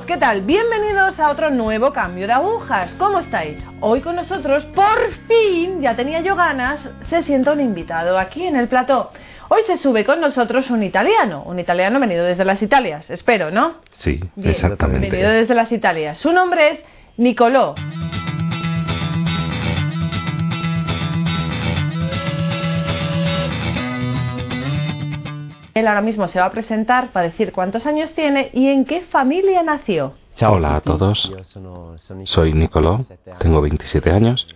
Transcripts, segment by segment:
¿qué tal? Bienvenidos a otro nuevo cambio de agujas. ¿Cómo estáis? Hoy con nosotros, por fin, ya tenía yo ganas, se sienta un invitado aquí en el plató. Hoy se sube con nosotros un italiano, un italiano venido desde las Italias, espero, ¿no? Sí, Bien, exactamente. Venido desde las Italias. Su nombre es Nicolò. Él ahora mismo se va a presentar para decir cuántos años tiene y en qué familia nació. Hola a todos, soy Nicolò, tengo 27 años,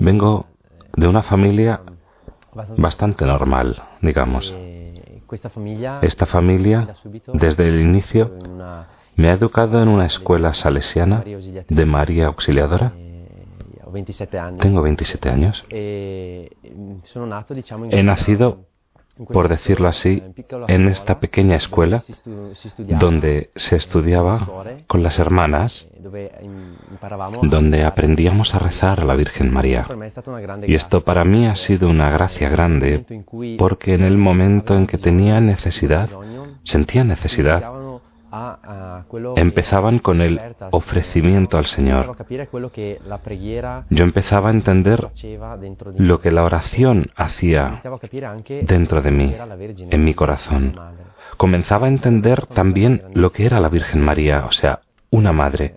vengo de una familia bastante normal, digamos. Esta familia, desde el inicio, me ha educado en una escuela salesiana de María Auxiliadora. Tengo 27 años. He nacido por decirlo así, en esta pequeña escuela donde se estudiaba con las hermanas, donde aprendíamos a rezar a la Virgen María. Y esto para mí ha sido una gracia grande porque en el momento en que tenía necesidad, sentía necesidad, empezaban con el ofrecimiento al Señor. Yo empezaba a entender lo que la oración hacía dentro de mí, en mi corazón. Comenzaba a entender también lo que era la Virgen María, o sea, una madre.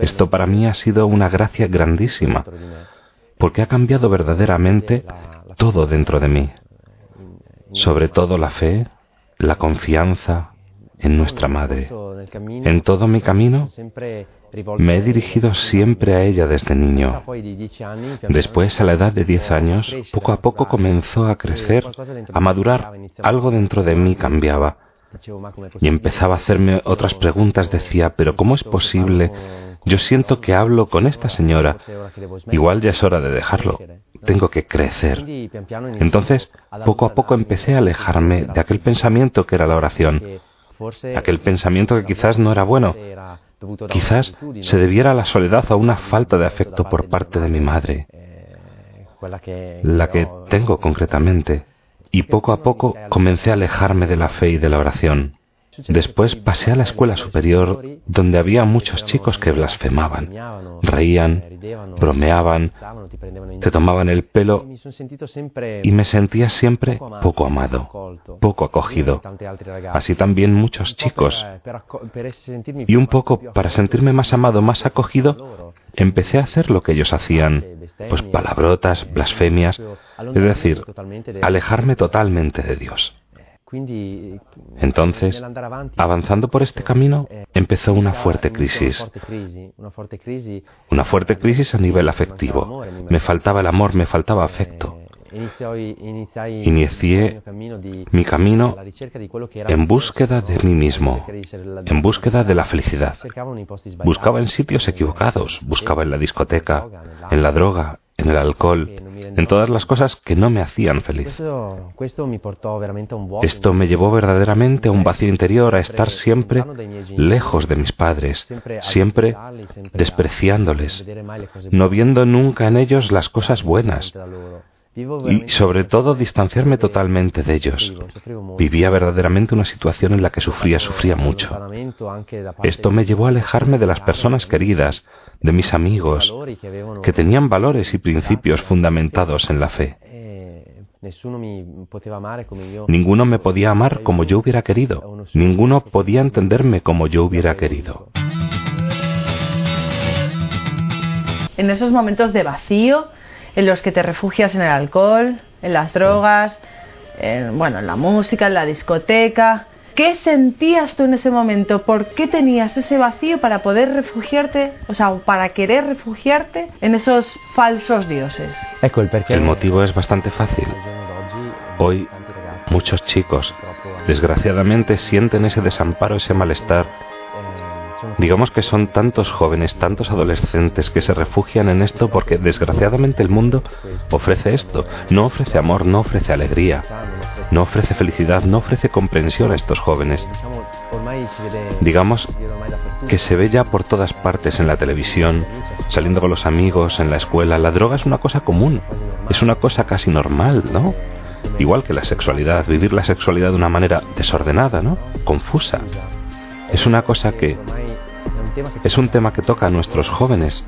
Esto para mí ha sido una gracia grandísima, porque ha cambiado verdaderamente todo dentro de mí, sobre todo la fe, la confianza, en nuestra Madre. En todo mi camino me he dirigido siempre a ella desde niño. Después, a la edad de 10 años, poco a poco comenzó a crecer, a madurar. Algo dentro de mí cambiaba. Y empezaba a hacerme otras preguntas. Decía, pero ¿cómo es posible? Yo siento que hablo con esta señora. Igual ya es hora de dejarlo. Tengo que crecer. Entonces, poco a poco empecé a alejarme de aquel pensamiento que era la oración aquel pensamiento que quizás no era bueno, quizás se debiera a la soledad o a una falta de afecto por parte de mi madre, la que tengo concretamente, y poco a poco comencé a alejarme de la fe y de la oración. Después pasé a la escuela superior donde había muchos chicos que blasfemaban, reían, bromeaban, te tomaban el pelo y me sentía siempre poco amado, poco acogido. Así también muchos chicos. Y un poco para sentirme más amado, más acogido, empecé a hacer lo que ellos hacían, pues palabrotas, blasfemias, es decir, alejarme totalmente de Dios. Entonces, avanzando por este camino, empezó una fuerte crisis. Una fuerte crisis a nivel afectivo. Me faltaba el amor, me faltaba afecto. Inicié mi camino en búsqueda de mí mismo, en búsqueda de la felicidad. Buscaba en sitios equivocados, buscaba en la discoteca, en la droga, en el alcohol, en todas las cosas que no me hacían feliz. Esto me llevó verdaderamente a un vacío interior, a estar siempre lejos de mis padres, siempre despreciándoles, no viendo nunca en ellos las cosas buenas y sobre todo distanciarme totalmente de ellos. Vivía verdaderamente una situación en la que sufría, sufría mucho. Esto me llevó a alejarme de las personas queridas, de mis amigos, que tenían valores y principios fundamentados en la fe. Ninguno me podía amar como yo hubiera querido. Ninguno podía entenderme como yo hubiera querido. En esos momentos de vacío, en los que te refugias en el alcohol, en las drogas, en, bueno, en la música, en la discoteca. ¿Qué sentías tú en ese momento? ¿Por qué tenías ese vacío para poder refugiarte, o sea, para querer refugiarte en esos falsos dioses? El motivo es bastante fácil. Hoy muchos chicos, desgraciadamente, sienten ese desamparo, ese malestar Digamos que son tantos jóvenes, tantos adolescentes que se refugian en esto porque desgraciadamente el mundo ofrece esto. No ofrece amor, no ofrece alegría, no ofrece felicidad, no ofrece comprensión a estos jóvenes. Digamos que se ve ya por todas partes en la televisión, saliendo con los amigos, en la escuela. La droga es una cosa común, es una cosa casi normal, ¿no? Igual que la sexualidad, vivir la sexualidad de una manera desordenada, ¿no? Confusa. es una cosa que es un tema que toca a nuestros jóvenes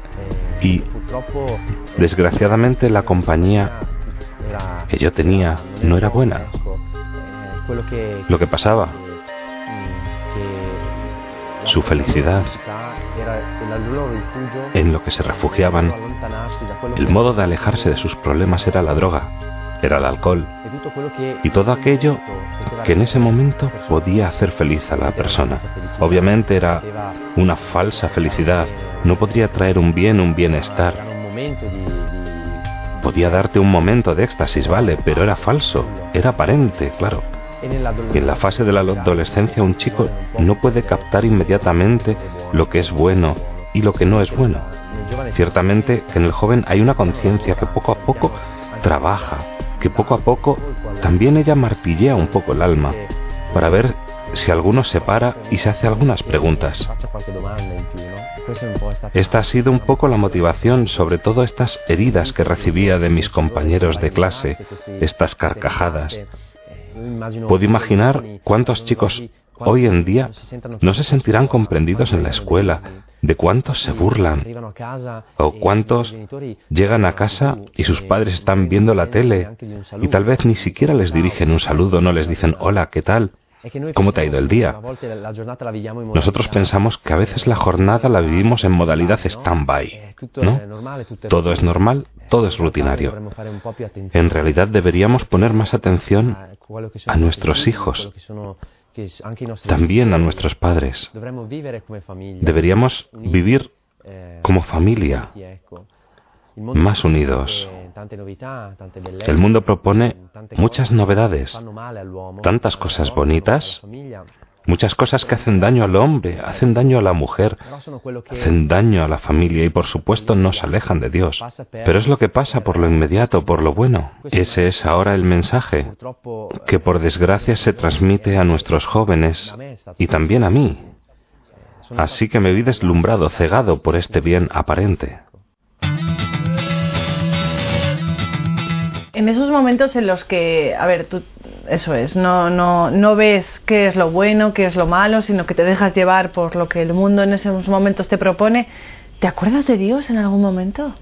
y desgraciadamente la compañía que yo tenía no era buena. Lo que pasaba, su felicidad, en lo que se refugiaban, el modo de alejarse de sus problemas era la droga, era el alcohol y todo aquello que en ese momento podía hacer feliz a la persona. Obviamente era una falsa felicidad, no podría traer un bien, un bienestar. Podía darte un momento de éxtasis, vale, pero era falso, era aparente, claro. En la fase de la adolescencia un chico no puede captar inmediatamente lo que es bueno y lo que no es bueno. Ciertamente en el joven hay una conciencia que poco a poco trabaja, que poco a poco también ella martillea un poco el alma para ver si alguno se para y se hace algunas preguntas. Esta ha sido un poco la motivación, sobre todo estas heridas que recibía de mis compañeros de clase, estas carcajadas. Puedo imaginar cuántos chicos hoy en día no se sentirán comprendidos en la escuela, de cuántos se burlan, o cuántos llegan a casa y sus padres están viendo la tele y tal vez ni siquiera les dirigen un saludo, no les dicen hola, ¿qué tal? ¿Cómo te ha ido el día? Nosotros pensamos que a veces la jornada la vivimos en modalidad stand-by, ¿no? Todo es normal, todo es rutinario. En realidad deberíamos poner más atención a nuestros hijos, también a nuestros padres. Deberíamos vivir como familia, más unidos. El mundo propone muchas novedades, tantas cosas bonitas, muchas cosas que hacen daño al hombre, hacen daño a la mujer, hacen daño a la familia y por supuesto nos alejan de Dios. Pero es lo que pasa por lo inmediato, por lo bueno. Ese es ahora el mensaje que por desgracia se transmite a nuestros jóvenes y también a mí. Así que me vi deslumbrado, cegado por este bien aparente. En esos momentos en los que, a ver, tú, eso es, no, no, no ves qué es lo bueno, qué es lo malo, sino que te dejas llevar por lo que el mundo en esos momentos te propone, ¿te acuerdas de Dios en algún momento?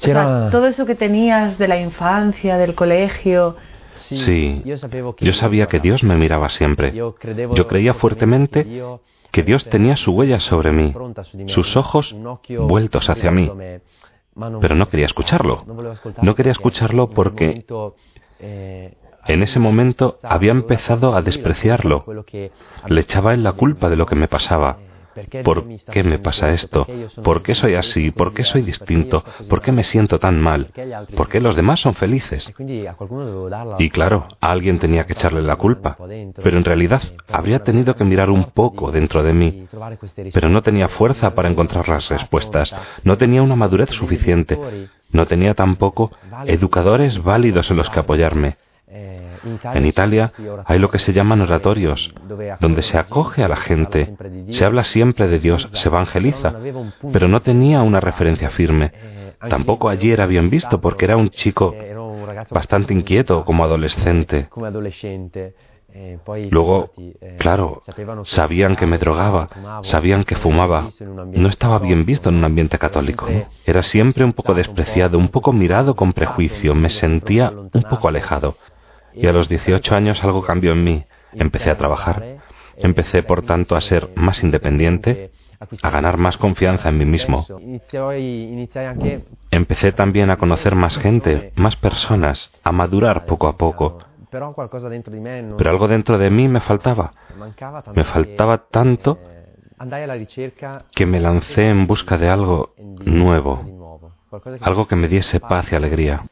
todo eso que tenías de la infancia, del colegio. Sí, yo sabía que Dios me miraba siempre. Yo creía fuertemente que Dios tenía su huella sobre mí, sus ojos vueltos hacia mí pero no quería escucharlo. No quería escucharlo porque en ese momento había empezado a despreciarlo. Le echaba en la culpa de lo que me pasaba. ¿Por qué me pasa esto? ¿Por qué soy así? ¿Por qué soy distinto? ¿Por qué me siento tan mal? ¿Por qué los demás son felices? Y claro, a alguien tenía que echarle la culpa, pero en realidad habría tenido que mirar un poco dentro de mí, pero no tenía fuerza para encontrar las respuestas, no tenía una madurez suficiente, no tenía tampoco educadores válidos en los que apoyarme. En Italia hay lo que se llaman oratorios, donde se acoge a la gente, se habla siempre de Dios, se evangeliza, pero no tenía una referencia firme. Tampoco allí era bien visto porque era un chico bastante inquieto como adolescente. Luego, claro, sabían que me drogaba, sabían que fumaba. No estaba bien visto en un ambiente católico. Era siempre un poco despreciado, un poco mirado con prejuicio. Me sentía un poco alejado. Y a los 18 años algo cambió en mí. Empecé a trabajar. Empecé, por tanto, a ser más independiente, a ganar más confianza en mí mismo. Empecé también a conocer más gente, más personas, a madurar poco a poco. Pero algo dentro de mí me faltaba. Me faltaba tanto que me lancé en busca de algo nuevo, algo que me diese paz y alegría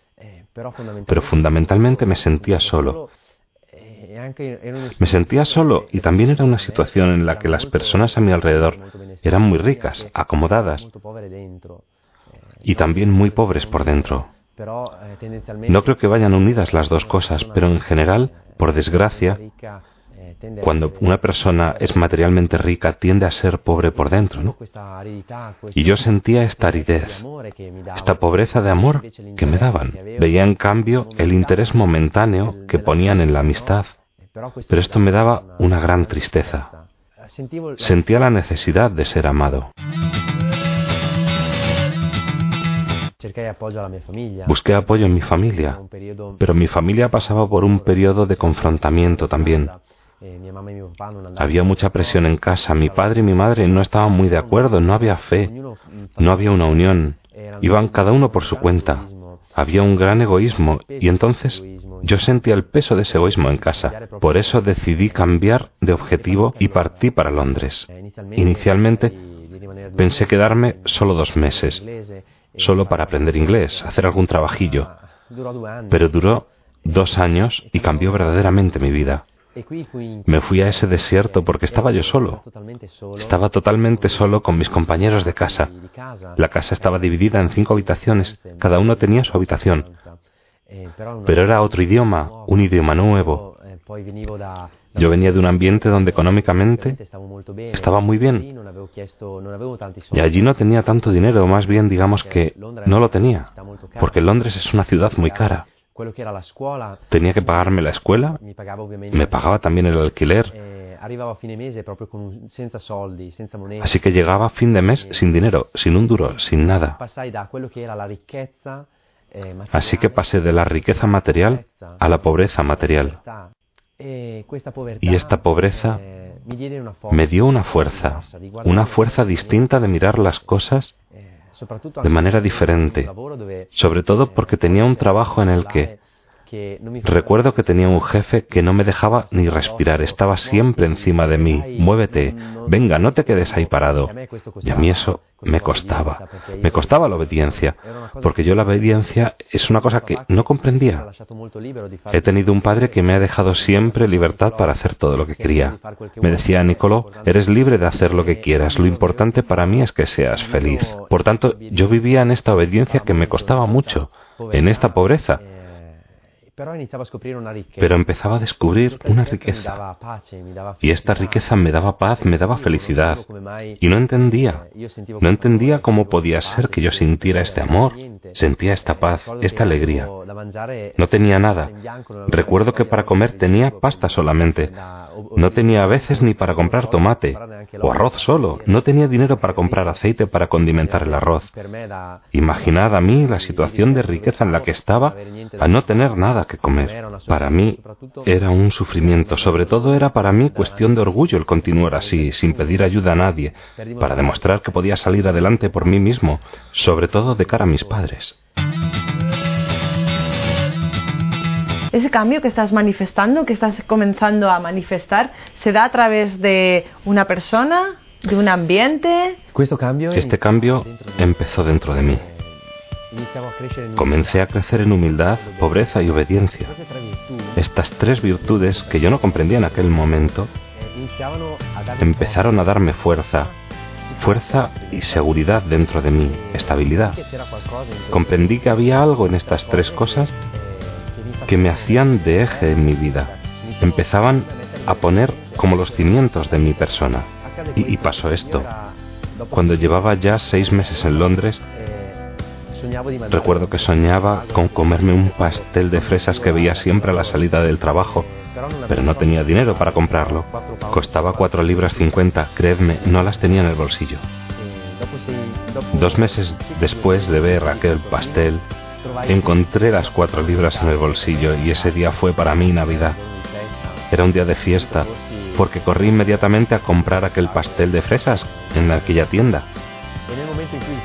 pero fundamentalmente me sentía solo. Me sentía solo y también era una situación en la que las personas a mi alrededor eran muy ricas, acomodadas y también muy pobres por dentro. No creo que vayan unidas las dos cosas, pero en general, por desgracia, cuando una persona es materialmente rica, tiende a ser pobre por dentro, ¿no? Y yo sentía esta aridez, esta pobreza de amor que me daban. Veía en cambio el interés momentáneo que ponían en la amistad. pero esto me daba una gran tristeza. Sentía la necesidad de ser amado. Busqué apoyo en mi familia, pero mi familia pasaba por un periodo de confrontamiento también. Había mucha presión en casa. Mi padre y mi madre no estaban muy de acuerdo, no había fe, no había una unión. Iban cada uno por su cuenta. Había un gran egoísmo y entonces yo sentía el peso de ese egoísmo en casa. Por eso decidí cambiar de objetivo y partí para Londres. Inicialmente pensé quedarme solo dos meses, solo para aprender inglés, hacer algún trabajillo. Pero duró dos años y cambió verdaderamente mi vida. Me fui a ese desierto porque estaba yo solo. Estaba totalmente solo con mis compañeros de casa. La casa estaba dividida en cinco habitaciones. Cada uno tenía su habitación. Pero era otro idioma, un idioma nuevo. Yo venía de un ambiente donde económicamente estaba muy bien. Y allí no tenía tanto dinero, más bien digamos que no lo tenía, porque Londres es una ciudad muy cara. Tenía que pagarme la escuela, me pagaba también el alquiler. Eh, Así que llegaba a fin de mes sin dinero, sin un duro, sin nada. Eh, Así que pasé de la riqueza material a la pobreza material. Eh, y esta pobreza me dio una fuerza, una fuerza distinta de mirar las cosas de manera diferente, sobre todo porque tenía un trabajo en el que Recuerdo que tenía un jefe que no me dejaba ni respirar, estaba siempre encima de mí. Muévete, venga, no te quedes ahí parado. Y a mí eso me costaba. Me costaba la obediencia, porque yo la obediencia es una cosa que no comprendía. He tenido un padre que me ha dejado siempre libertad para hacer todo lo que quería. Me decía, Nicolò, eres libre de hacer lo que quieras, lo importante para mí es que seas feliz. Por tanto, yo vivía en esta obediencia que me costaba mucho, en esta pobreza pero empezaba a descubrir una riqueza. Y esta riqueza me daba paz, me daba felicidad. Y no entendía, no entendía cómo podía ser que yo sintiera este amor, sentía esta paz, esta alegría. No tenía nada. Recuerdo que para comer tenía pasta solamente. No tenía a veces ni para comprar tomate o arroz solo. No tenía dinero para comprar aceite para condimentar el arroz. Imaginad a mí la situación de riqueza en la que estaba a no tener nada que comer. Para mí era un sufrimiento, sobre todo era para mí cuestión de orgullo el continuar así, sin pedir ayuda a nadie, para demostrar que podía salir adelante por mí mismo, sobre todo de cara a mis padres. Ese cambio que estás manifestando, que estás comenzando a manifestar, se da a través de una persona, de un ambiente. Este cambio empezó dentro de mí. Comencé a crecer en humildad, pobreza y obediencia. Estas tres virtudes que yo no comprendía en aquel momento empezaron a darme fuerza, fuerza y seguridad dentro de mí, estabilidad. Comprendí que había algo en estas tres cosas que me hacían de eje en mi vida. Empezaban a poner como los cimientos de mi persona. Y, pasó esto. Cuando llevaba ya seis meses en Londres, Recuerdo que soñaba con comerme un pastel de fresas que veía siempre a la salida del trabajo, pero no tenía dinero para comprarlo. Costaba cuatro libras cincuenta, creedme, no las tenía en el bolsillo. Dos meses después de ver aquel pastel, encontré las cuatro libras en el bolsillo y ese día fue para mí Navidad. Era un día de fiesta, porque corrí inmediatamente a comprar aquel pastel de fresas en aquella tienda.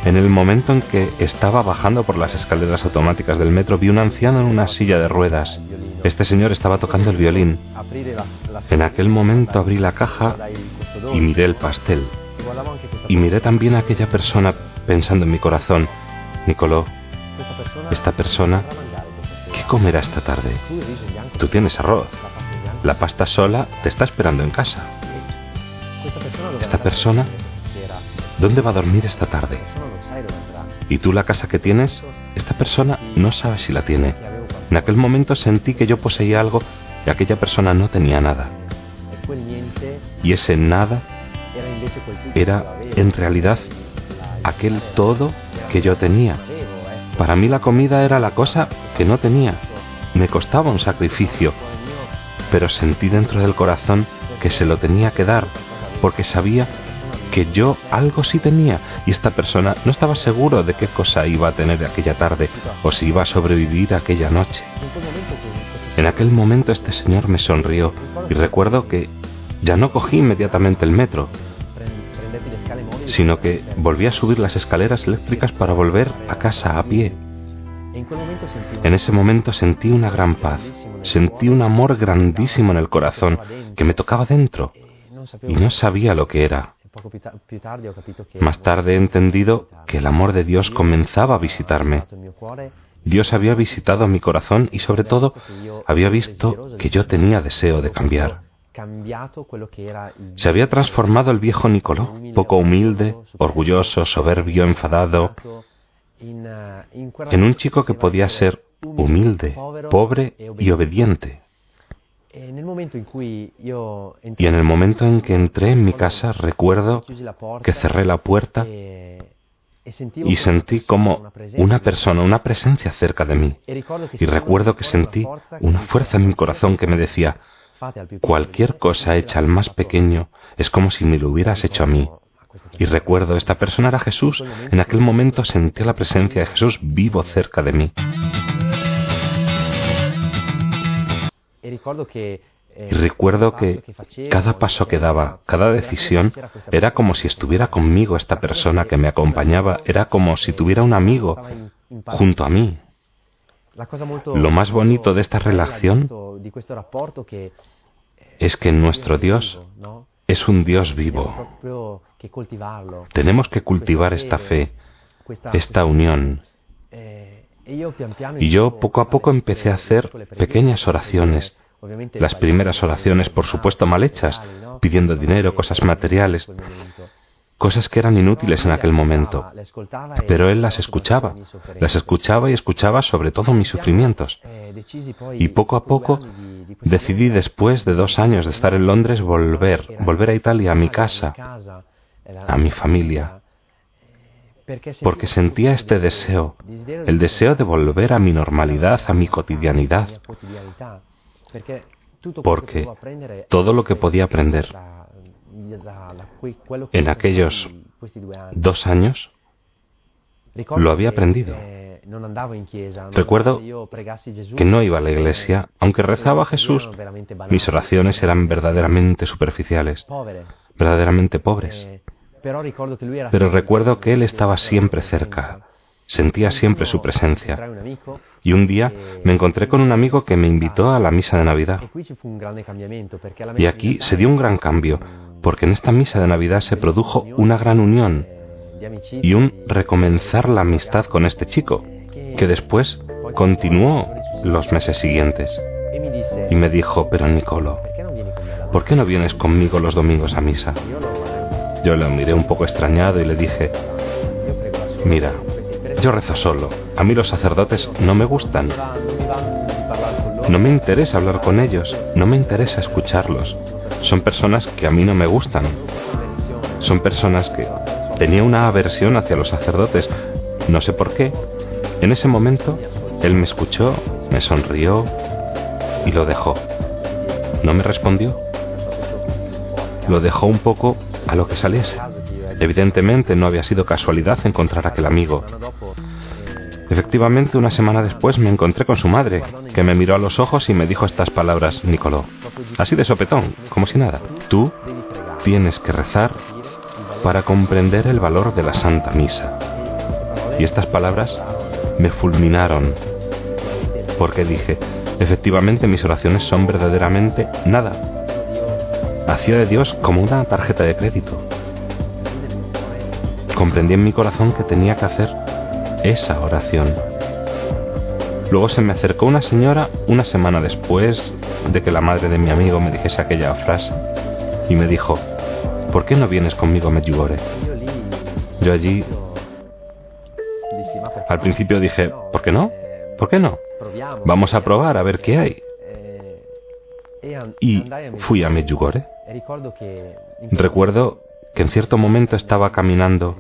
En el momento en que estaba bajando por las escaleras automáticas del metro, vi un anciano en una silla de ruedas. Este señor estaba tocando el violín. En aquel momento abrí la caja y miré el pastel. Y miré también a aquella persona pensando en mi corazón, Nicoló, esta persona, ¿qué comerá esta tarde? Tú tienes arroz. La pasta sola te está esperando en casa. Esta persona ¿Dónde va a dormir esta tarde? ¿Y tú la casa que tienes? Esta persona no sabe si la tiene. En aquel momento sentí que yo poseía algo y aquella persona no tenía nada. Y ese nada era en realidad aquel todo que yo tenía. Para mí la comida era la cosa que no tenía. Me costaba un sacrificio. pero sentí dentro del corazón que se lo tenía que dar, porque sabía que yo algo sí tenía y esta persona no estaba seguro de qué cosa iba a tener aquella tarde o si iba a sobrevivir aquella noche. En aquel momento este señor me sonrió y recuerdo que ya no cogí inmediatamente el metro, sino que volví a subir las escaleras eléctricas para volver a casa a pie. En ese momento sentí una gran paz, sentí un amor grandísimo en el corazón que me tocaba dentro y no sabía lo que era. Más tarde he entendido que el amor de Dios comenzaba a visitarme. Dios había visitado mi corazón y sobre todo había visto que yo tenía deseo de cambiar. Se había transformado el viejo Nicoló, poco humilde, orgulloso, soberbio, enfadado, en un chico que podía ser humilde, pobre y obediente. Y en el momento en que entré en mi casa recuerdo que cerré la puerta y sentí como una persona, una presencia cerca de mí. Y recuerdo que sentí una fuerza en mi corazón que me decía, cualquier cosa hecha al más pequeño es como si me lo hubieras hecho a mí. Y recuerdo, esta persona era Jesús. En aquel momento sentí la presencia de Jesús vivo cerca de mí. Recuerdo que cada paso que daba, cada decisión, era como si estuviera conmigo esta persona que me acompañaba, era como si tuviera un amigo junto a mí. Lo más bonito de esta relación es que nuestro Dios es un Dios vivo. Tenemos que cultivar esta fe, esta unión. Y yo poco a poco empecé a hacer pequeñas oraciones las primeras oraciones, por supuesto, mal hechas, pidiendo dinero, cosas materiales, cosas que eran inútiles en aquel momento. Pero él las escuchaba, las escuchaba y escuchaba sobre todo mis sufrimientos. Y poco a poco decidí, después de dos años de estar en Londres, volver, volver a Italia, a mi casa, a mi familia porque sentía este deseo, el deseo de volver a mi normalidad, a mi cotidianidad, porque todo lo que podía aprender en aquellos dos años lo había aprendido. Recuerdo que no iba a la iglesia, aunque rezaba a Jesús, mis oraciones eran verdaderamente superficiales, verdaderamente pobres. Pero recuerdo que Él estaba siempre cerca, Sentía siempre su presencia. Y un día me encontré con un amigo que me invitó a la misa de Navidad. Y aquí se dio un gran cambio, porque en esta misa de Navidad se produjo una gran unión y un recomenzar la amistad con este chico, que después continuó los meses siguientes. Y me dijo, pero Nicolo, ¿por qué no vienes conmigo los domingos a misa? Yo le miré un poco extrañado y le dije, mira, yo rezo solo. A mí los sacerdotes no me gustan. No me interesa hablar con ellos. No me interesa escucharlos. Son personas que a mí no me gustan. Son personas que tenía una aversión hacia los sacerdotes. No sé por qué. En ese momento, él me escuchó, me sonrió y lo dejó. No me respondió. Lo dejó un poco a lo que saliese. Evidentemente no había sido casualidad encontrar a aquel amigo. Efectivamente, una semana después me encontré con su madre, que me miró a los ojos y me dijo estas palabras, Nicoló, así de sopetón, como si nada. Tú tienes que rezar para comprender el valor de la Santa Misa. Y estas palabras me fulminaron, porque dije, efectivamente mis oraciones son verdaderamente nada. Hacía de Dios como una tarjeta de crédito comprendí en mi corazón que tenía que hacer esa oración. Luego se me acercó una señora una semana después de que la madre de mi amigo me dijese aquella frase y me dijo, ¿por qué no vienes conmigo a Medjugorje? Yo allí al principio dije, ¿por qué no? ¿Por qué no? Vamos a probar a ver qué hay. Y fui a Medjugorje. Recuerdo que en cierto momento estaba caminando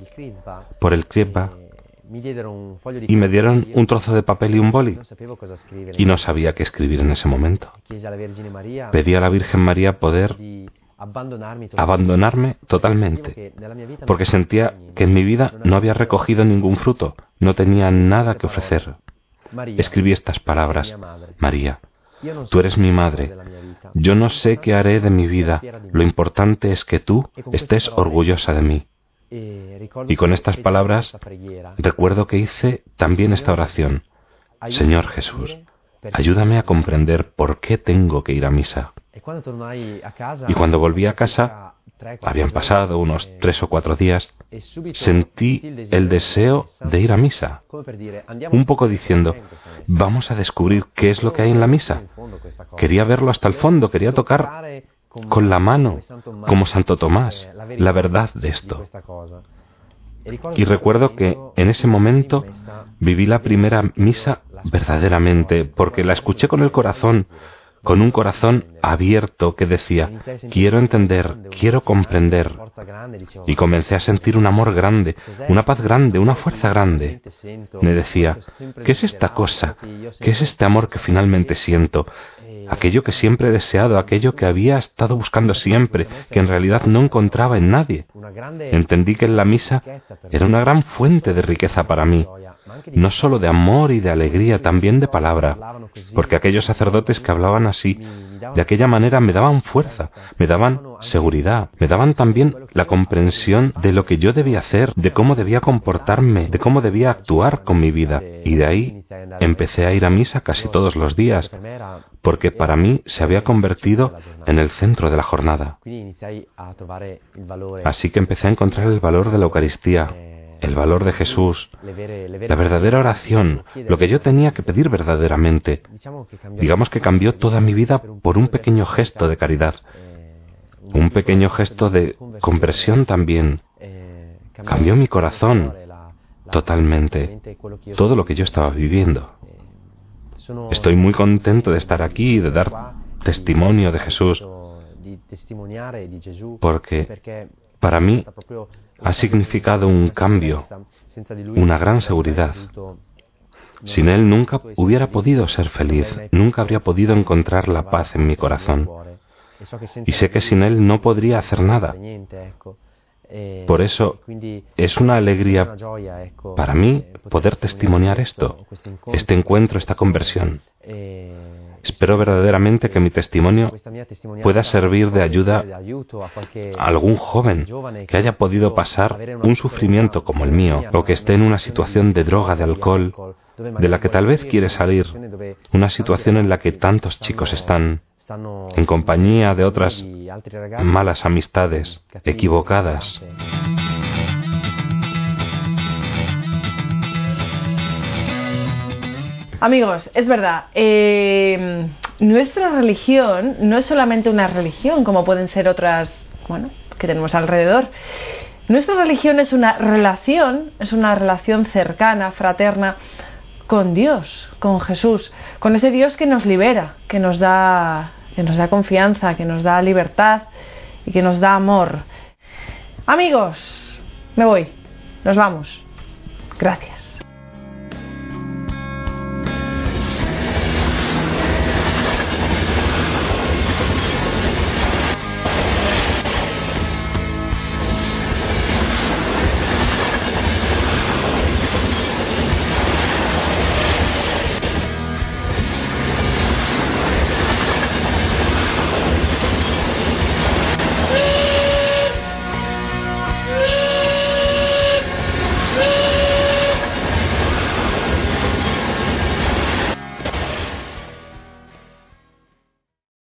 por el Kripa y me dieron un trozo de papel y un boli. Y no sabía qué escribir en ese momento. Pedí a la Virgen María poder abandonarme totalmente, porque sentía que en mi vida no había recogido ningún fruto, no tenía nada que ofrecer. Escribí estas palabras, María, tú eres mi madre, yo no sé qué haré de mi vida, lo importante es que tú estés orgullosa de mí. Y con estas palabras recuerdo que hice también esta oración. Señor Jesús, ayúdame a comprender por qué tengo que ir a misa. Y cuando volví a casa, habían pasado unos tres o cuatro días, sentí el deseo de ir a misa, un poco diciendo, vamos a descubrir qué es lo que hay en la misa. Quería verlo hasta el fondo, quería tocar con la mano, como Santo Tomás, la verdad de esto. Y recuerdo que en ese momento viví la primera misa verdaderamente, porque la escuché con el corazón, con un corazón abierto que decía, quiero entender, quiero comprender. Y comencé a sentir un amor grande, una paz grande, una fuerza grande. Me decía, ¿qué es esta cosa? ¿Qué es este amor que finalmente siento? Aquello que siempre he deseado, aquello que había estado buscando siempre, que en realidad no encontraba en nadie. Entendí que en la misa era una gran fuente de riqueza para mí, no solo de amor y de alegría, también de palabra, porque aquellos sacerdotes que hablaban así, de aquella manera me daban fuerza, me daban seguridad, me daban también la comprensión de lo que yo debía hacer, de cómo debía comportarme, de cómo debía actuar con mi vida. Y de ahí empecé a ir a misa casi todos los días, porque para mí se había convertido en el centro de la jornada. Así que empecé a encontrar el valor de la Eucaristía, el valor de Jesús, la verdadera oración, lo que yo tenía que pedir verdaderamente. Digamos que cambió toda mi vida por un pequeño gesto de caridad, un pequeño gesto de conversión también. Cambió mi corazón totalmente, todo lo que yo estaba viviendo. Estoy muy contento de estar aquí y de dar testimonio de Jesús, porque para mí ha significado un cambio, una gran seguridad. Sin Él nunca hubiera podido ser feliz, nunca habría podido encontrar la paz en mi corazón. Y sé que sin Él no podría hacer nada. Por eso es una alegría para mí poder testimoniar esto, este encuentro, esta conversión. Espero verdaderamente que mi testimonio pueda servir de ayuda a algún joven que haya podido pasar un sufrimiento como el mío o que esté en una situación de droga, de alcohol, de la que tal vez quiere salir, una situación en la que tantos chicos están en compañía de otras malas amistades equivocadas. Amigos, es verdad, eh, nuestra religión no es solamente una religión como pueden ser otras, bueno, que tenemos alrededor. Nuestra religión es una relación, es una relación cercana, fraterna con Dios, con Jesús, con ese Dios que nos libera, que nos da, que nos da confianza, que nos da libertad y que nos da amor. Amigos, me voy, nos vamos. Gracias.